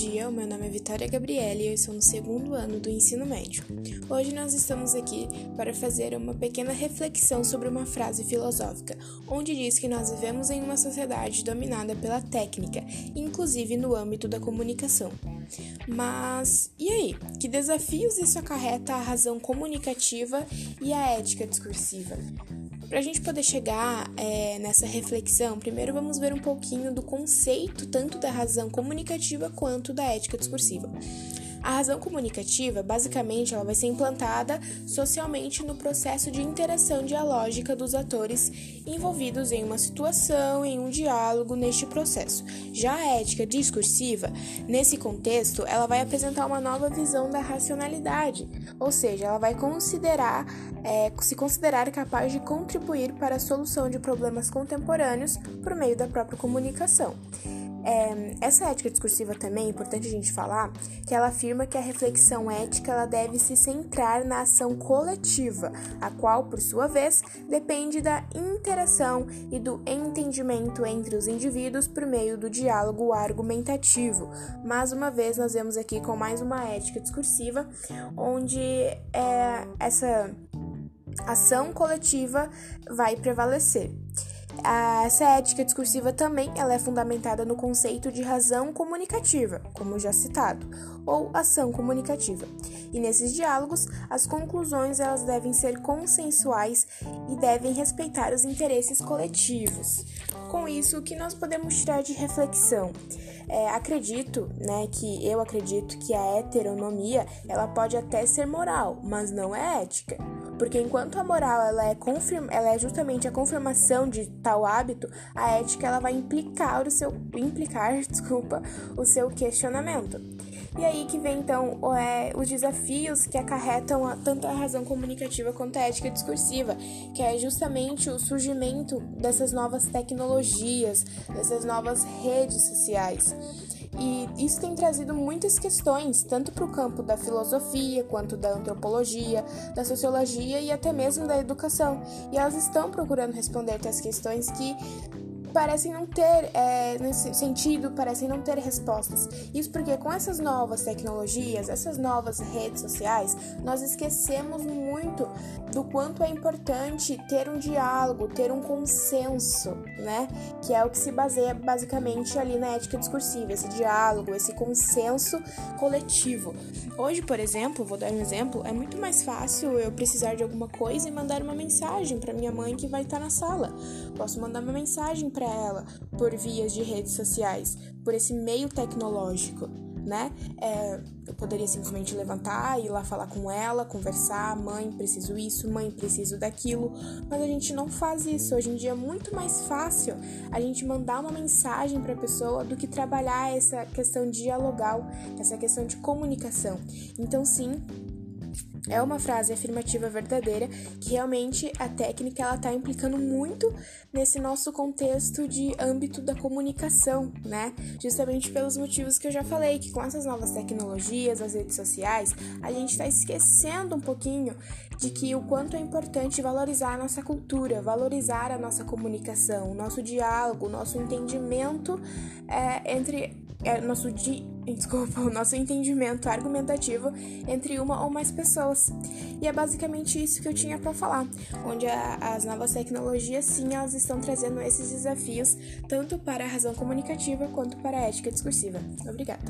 dia, o meu nome é Vitória Gabriele e eu sou no segundo ano do ensino médio. Hoje nós estamos aqui para fazer uma pequena reflexão sobre uma frase filosófica, onde diz que nós vivemos em uma sociedade dominada pela técnica, inclusive no âmbito da comunicação. Mas e aí? Que desafios isso acarreta à razão comunicativa e à ética discursiva? Para a gente poder chegar é, nessa reflexão, primeiro vamos ver um pouquinho do conceito tanto da razão comunicativa quanto da ética discursiva. A razão comunicativa, basicamente, ela vai ser implantada socialmente no processo de interação dialógica dos atores envolvidos em uma situação, em um diálogo neste processo. Já a ética discursiva, nesse contexto, ela vai apresentar uma nova visão da racionalidade, ou seja, ela vai considerar, é, se considerar capaz de contribuir para a solução de problemas contemporâneos por meio da própria comunicação. É, essa ética discursiva também é importante a gente falar que ela afirma que a reflexão ética ela deve se centrar na ação coletiva, a qual, por sua vez, depende da interação e do entendimento entre os indivíduos por meio do diálogo argumentativo. Mais uma vez, nós vemos aqui com mais uma ética discursiva, onde é, essa ação coletiva vai prevalecer. Essa ética discursiva também ela é fundamentada no conceito de razão comunicativa, como já citado, ou ação comunicativa. E nesses diálogos, as conclusões elas devem ser consensuais e devem respeitar os interesses coletivos. Com isso, o que nós podemos tirar de reflexão? É, acredito, né, que eu acredito que a heteronomia ela pode até ser moral, mas não é ética. Porque enquanto a moral ela é, confirma, ela é justamente a confirmação de tal hábito, a ética ela vai implicar o seu implicar, desculpa, o seu questionamento. E aí que vem então é, os desafios que acarretam a, tanto a razão comunicativa quanto a ética discursiva, que é justamente o surgimento dessas novas tecnologias, dessas novas redes sociais. E isso tem trazido muitas questões, tanto para o campo da filosofia, quanto da antropologia, da sociologia e até mesmo da educação. E elas estão procurando responder essas questões que parecem não ter, é, nesse sentido, parecem não ter respostas. Isso porque com essas novas tecnologias, essas novas redes sociais, nós esquecemos muito do quanto é importante ter um diálogo, ter um consenso, né? Que é o que se baseia basicamente ali na ética discursiva, esse diálogo, esse consenso coletivo. Hoje, por exemplo, vou dar um exemplo, é muito mais fácil eu precisar de alguma coisa e mandar uma mensagem para minha mãe que vai estar na sala. Posso mandar uma mensagem para ela por vias de redes sociais, por esse meio tecnológico, né? É, eu poderia simplesmente levantar, ir lá falar com ela, conversar, mãe, preciso isso, mãe, preciso daquilo, mas a gente não faz isso. Hoje em dia é muito mais fácil a gente mandar uma mensagem para a pessoa do que trabalhar essa questão dialogal, essa questão de comunicação. Então, sim, é uma frase afirmativa verdadeira que realmente a técnica ela está implicando muito nesse nosso contexto de âmbito da comunicação, né? Justamente pelos motivos que eu já falei, que com essas novas tecnologias, as redes sociais, a gente está esquecendo um pouquinho de que o quanto é importante valorizar a nossa cultura, valorizar a nossa comunicação, o nosso diálogo, o nosso entendimento é, entre é, nosso di, desculpa, o nosso entendimento argumentativo entre uma ou mais pessoas. E é basicamente isso que eu tinha para falar, onde a, as novas tecnologias sim, elas estão trazendo esses desafios tanto para a razão comunicativa quanto para a ética discursiva. Obrigada.